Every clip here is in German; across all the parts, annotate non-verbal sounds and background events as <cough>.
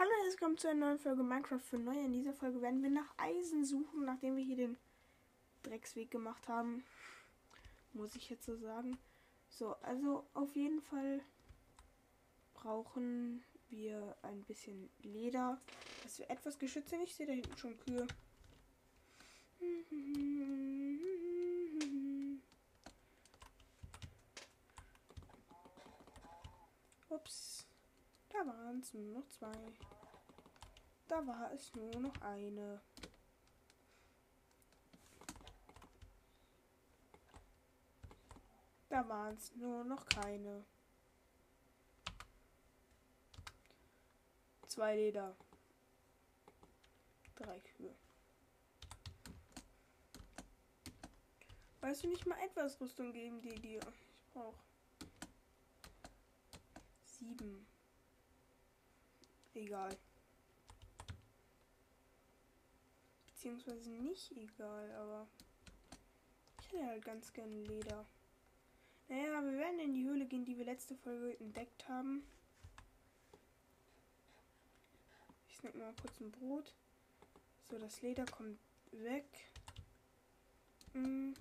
Hallo und herzlich willkommen zu einer neuen Folge Minecraft für Neue. In dieser Folge werden wir nach Eisen suchen, nachdem wir hier den Drecksweg gemacht haben. Muss ich jetzt so sagen. So, also auf jeden Fall brauchen wir ein bisschen Leder, dass wir etwas geschützt sind. Ich sehe da hinten schon Kühe. Ups. Da waren es nur noch zwei. Da war es nur noch eine. Da waren es nur noch keine. Zwei Leder. Drei Kühe. Weißt du nicht mal etwas Rüstung geben die dir? Ich brauche sieben. Egal. Beziehungsweise nicht egal, aber ich hätte halt ganz gerne Leder. Naja, wir werden in die Höhle gehen, die wir letzte Folge entdeckt haben. Ich snack mal kurz ein Brot. So, das Leder kommt weg. Mm.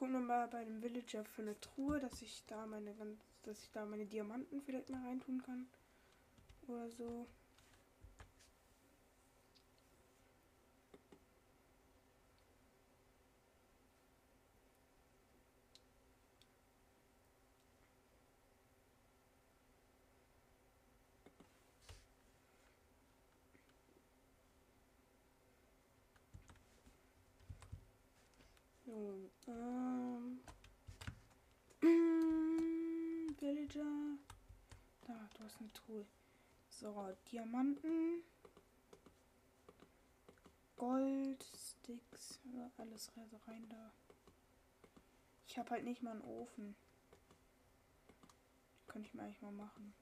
Gucke nochmal bei dem Villager für eine Truhe, dass ich da meine dass ich da meine Diamanten vielleicht mal reintun kann. Oder so. So, ähm. <clears throat> Villager. Da, du hast eine Truhe. So, Diamanten. Gold, Sticks, alles rein da. Ich habe halt nicht mal einen Ofen. Könnte ich mir eigentlich mal machen.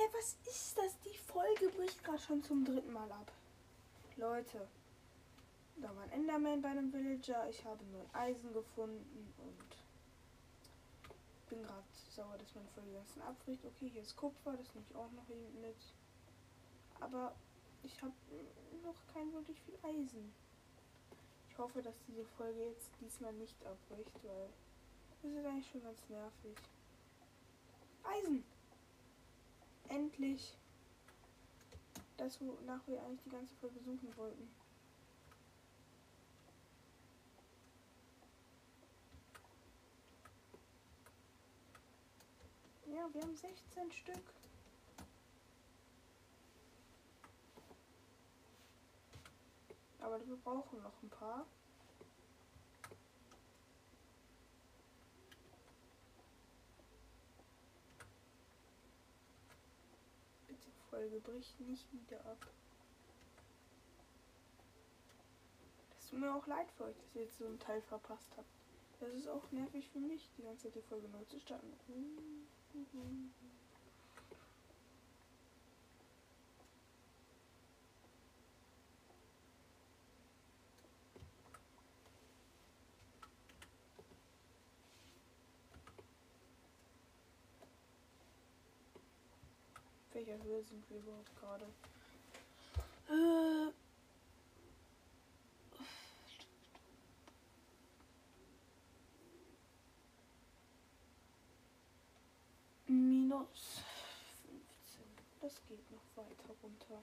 Hey, was ist das? Die Folge bricht gerade schon zum dritten Mal ab. Leute, da war ein Enderman bei einem Villager. Ich habe nur Eisen gefunden und bin gerade sauer, dass meine Folge ganzen abbricht. Okay, hier ist Kupfer, das nehme ich auch noch mit. Aber ich habe noch kein wirklich viel Eisen. Ich hoffe, dass diese Folge jetzt diesmal nicht abbricht, weil das ist eigentlich schon ganz nervig. Eisen! Endlich! Das, wonach wir eigentlich die ganze Folge suchen wollten. Ja, wir haben 16 Stück. Aber wir brauchen noch ein paar. Bitte Folge bricht nicht wieder ab. Das tut mir auch leid für euch, dass ihr jetzt so einen Teil verpasst habt. Das ist auch nervig für mich, die ganze Zeit die Folge neu zu starten. Welcher Höhe sind wir überhaupt gerade? Äh. Minus 15. Das geht noch weiter runter.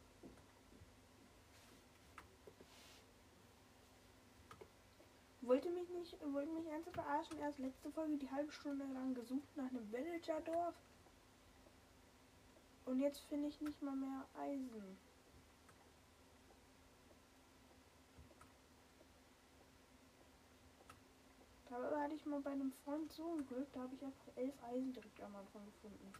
Wollte mich nicht, wollte mich ernsthaft verarschen. Erst letzte Folge die halbe Stunde lang gesucht nach einem Villager-Dorf. Und jetzt finde ich nicht mal mehr Eisen. Da hatte ich mal bei einem Freund so ein Glück, da habe ich einfach elf Eisen direkt am Anfang gefunden.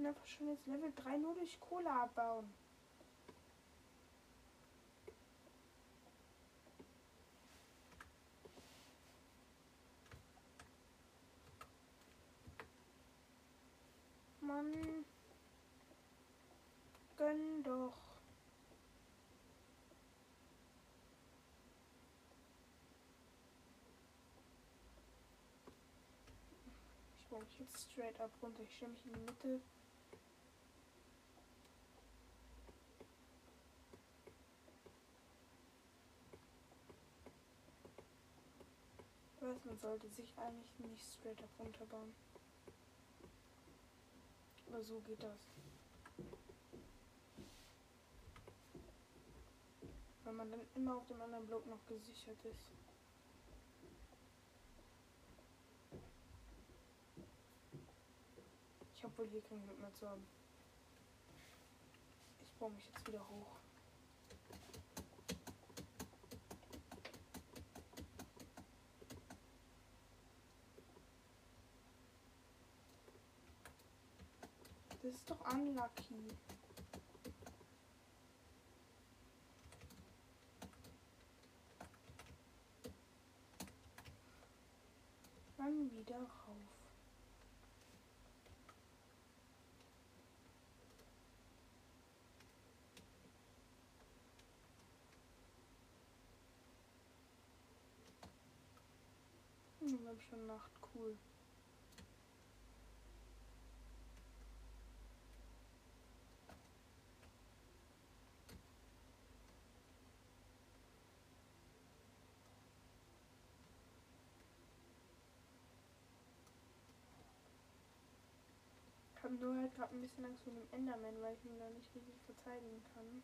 Bin einfach schon jetzt Level 3 nur durch Kohle abbauen. Mann. Gönn doch. Ich mich jetzt straight up runter. Ich stelle mich in die Mitte. Weiß, man sollte sich eigentlich nicht straight up runterbauen. Aber so geht das. Weil man dann immer auf dem anderen Block noch gesichert ist. Ich habe wohl hier kein Glück mehr zu haben. Ich baue mich jetzt wieder hoch. Das ist doch unlucky. Dann wieder rauf. Hm, hab schon Nacht, cool. habe nur halt gerade ein bisschen Angst vor dem Enderman, weil ich ihn da nicht richtig verteidigen kann.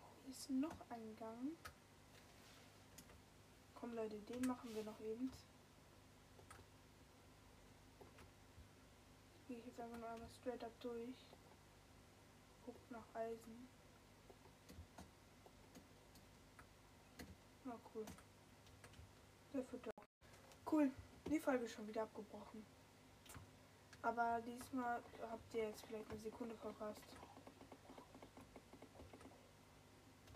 Oh, hier ist noch ein Gang. Komm Leute, den machen wir noch eben. Jetzt einfach nur einmal straight up durch. Guckt nach Eisen. Na cool. Der Futter. Cool. Die Folge ist schon wieder abgebrochen. Aber diesmal habt ihr jetzt vielleicht eine Sekunde verpasst.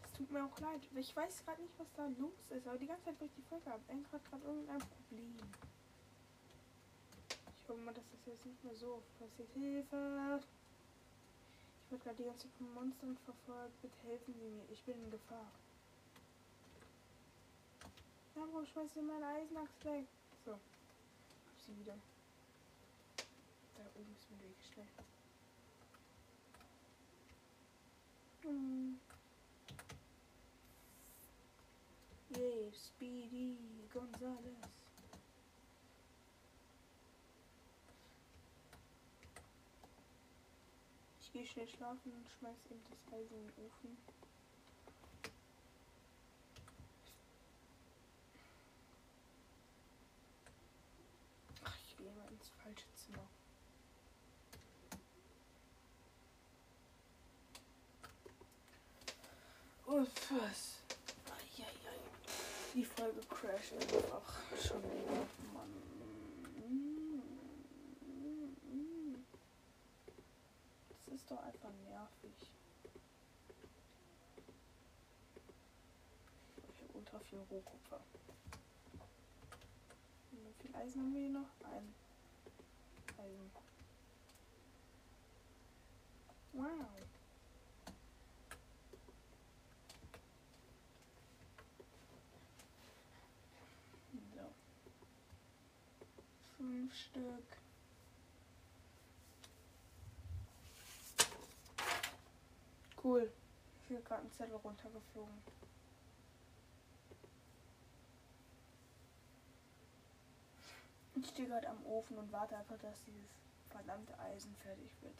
Das tut mir auch leid. Ich weiß gerade nicht, was da los ist. Aber die ganze Zeit, wo ich die Folge habe, hat gerade irgendein Problem. Mal, dass das jetzt nicht mehr so passiert. Hilfe! Ich werde gerade die ganze Zeit von Monstern verfolgt. Bitte helfen Sie mir. Ich bin in Gefahr. Ja, warum schmeißt ihr meine Eisenachs weg? So. Hab sie wieder. Da oben ist mir Weg schnell. Hm. Yay, Speedy Gonzales. Ich gehe schnell schlafen und schmeiß eben das Eisen in den Ofen. Ach, ich gehe mal ins falsche Zimmer. Und was? Die Folge crasht einfach schon wieder. Doch einfach nervig. Ich habe ultra viel Rohkupfer. Wie viel Eisen haben wir hier noch? Ein Eisen. Wow. So. Fünf Stück. Cool. Hier gerade ein Zettel runtergeflogen. Ich stehe gerade am Ofen und warte einfach, dass dieses verdammte Eisen fertig wird.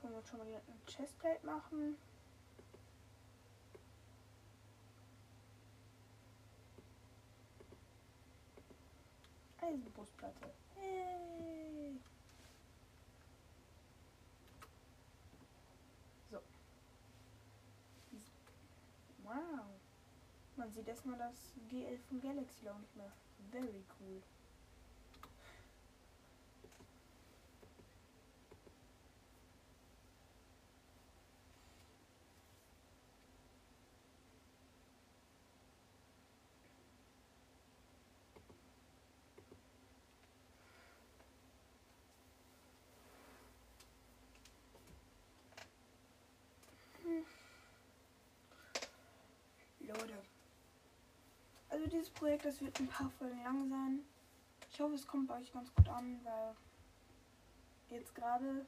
Können wir schon mal hier ein Chestplate machen. Eisenbrustplatte. Hey. Wow. Sieht erstmal das GL von Galaxy nicht mehr. Very cool. Leute. Also dieses Projekt, das wird ein paar Folgen lang sein. Ich hoffe, es kommt bei euch ganz gut an, weil jetzt gerade,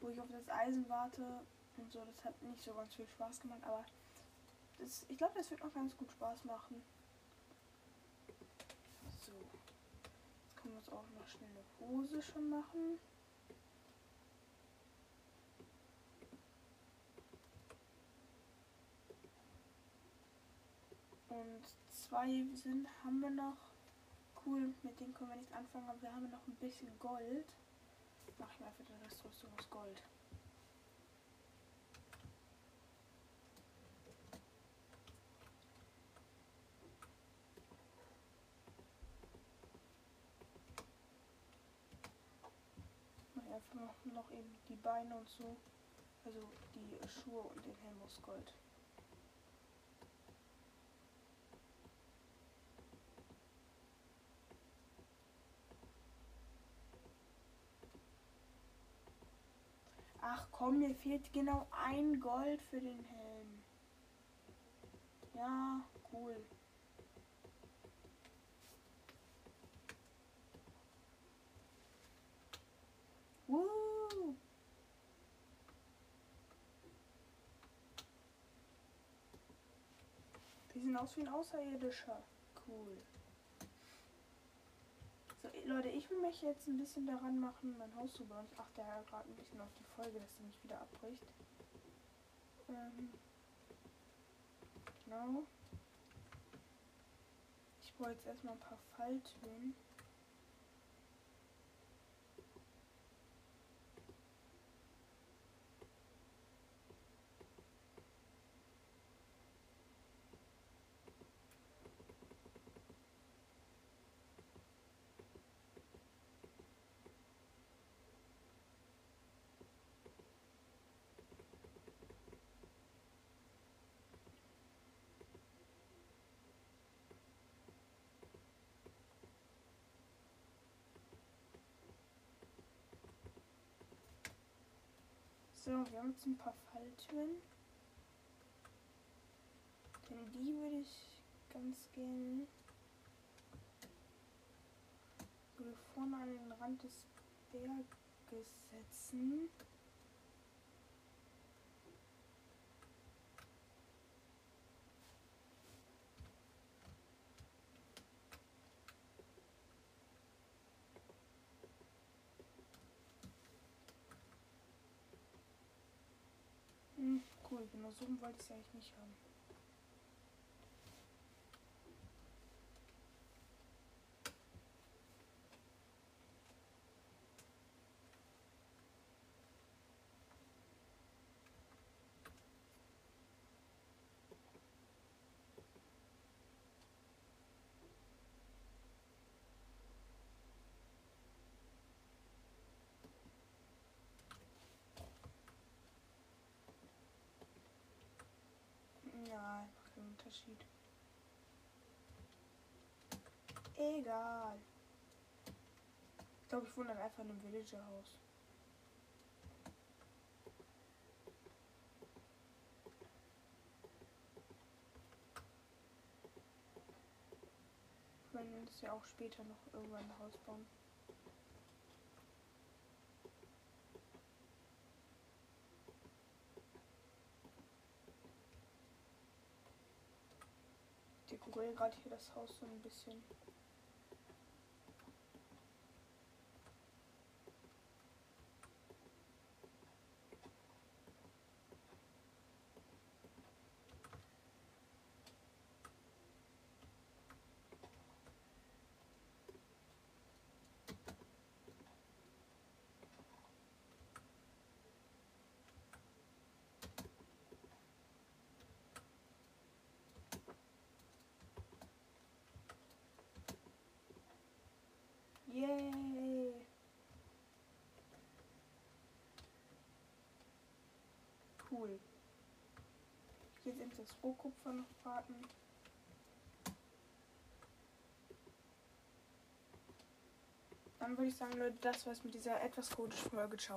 wo ich auf das Eisen warte und so, das hat nicht so ganz viel Spaß gemacht, aber das, ich glaube, das wird auch ganz gut Spaß machen. So, jetzt können wir uns auch noch schnell eine Hose schon machen. Und zwei sind, haben wir noch. Cool, mit denen können wir nicht anfangen, aber wir haben noch ein bisschen Gold. Mach ich mal für die Restrüstung aus Gold. einfach noch eben die Beine und so. Also die Schuhe und den Helm aus Gold. Ach komm, mir fehlt genau ein Gold für den Helm. Ja, cool. Woo! Die sehen aus wie ein Außerirdischer. Cool. Leute, ich will mich jetzt ein bisschen daran machen, mein Haus zu bauen. Ich achte ja gerade ein bisschen auf die Folge, dass sie nicht wieder abbricht. Ähm, genau. Ich brauche jetzt erstmal ein paar Falltüren. So, wir haben jetzt ein paar Falltüren. Denn die würde ich ganz gerne so vorne an den Rand des Berges setzen. Hm, genau so wollte ich es eigentlich nicht haben. Ja, macht keinen Unterschied. Egal. Ich glaube, ich wohne dann einfach in einem Villager-Haus. Wir können uns ja auch später noch irgendwann ein Haus bauen. Ich dekoriere gerade hier das Haus so ein bisschen. Yay! Cool. Gehe jetzt das Rohkupfer noch braten. Dann würde ich sagen, Leute, das war's mit dieser etwas chaotischen Folge. Ciao.